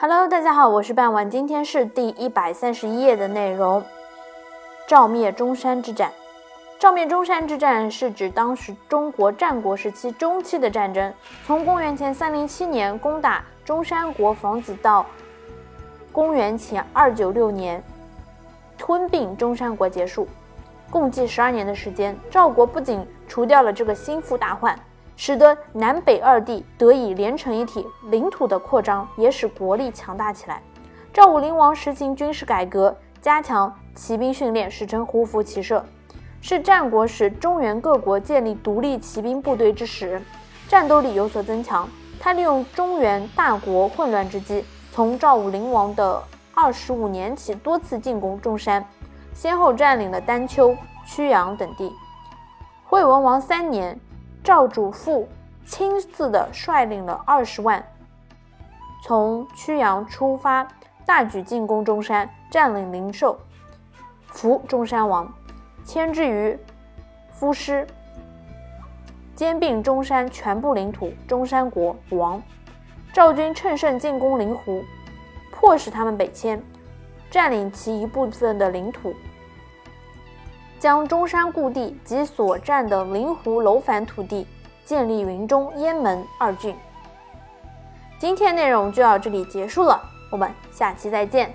Hello，大家好，我是半晚，今天是第一百三十一页的内容。赵灭中山之战。赵灭中山之战是指当时中国战国时期中期的战争，从公元前三零七年攻打中山国房子到公元前二九六年吞并中山国结束，共计十二年的时间。赵国不仅除掉了这个心腹大患。使得南北二地得以连成一体，领土的扩张也使国力强大起来。赵武灵王实行军事改革，加强骑兵训练，史称胡服骑射，是战国时中原各国建立独立骑兵部队之时，战斗力有所增强。他利用中原大国混乱之机，从赵武灵王的二十五年起，多次进攻中山，先后占领了丹丘、曲阳等地。惠文王三年。赵主父亲自的率领了二十万，从曲阳出发，大举进攻中山，占领灵寿，俘中山王，牵制于夫师，兼并中山全部领土，中山国亡。赵军乘胜进攻灵湖，迫使他们北迁，占领其一部分的领土。将中山故地及所占的灵湖楼烦土地建立云中、雁门二郡。今天内容就到这里结束了，我们下期再见。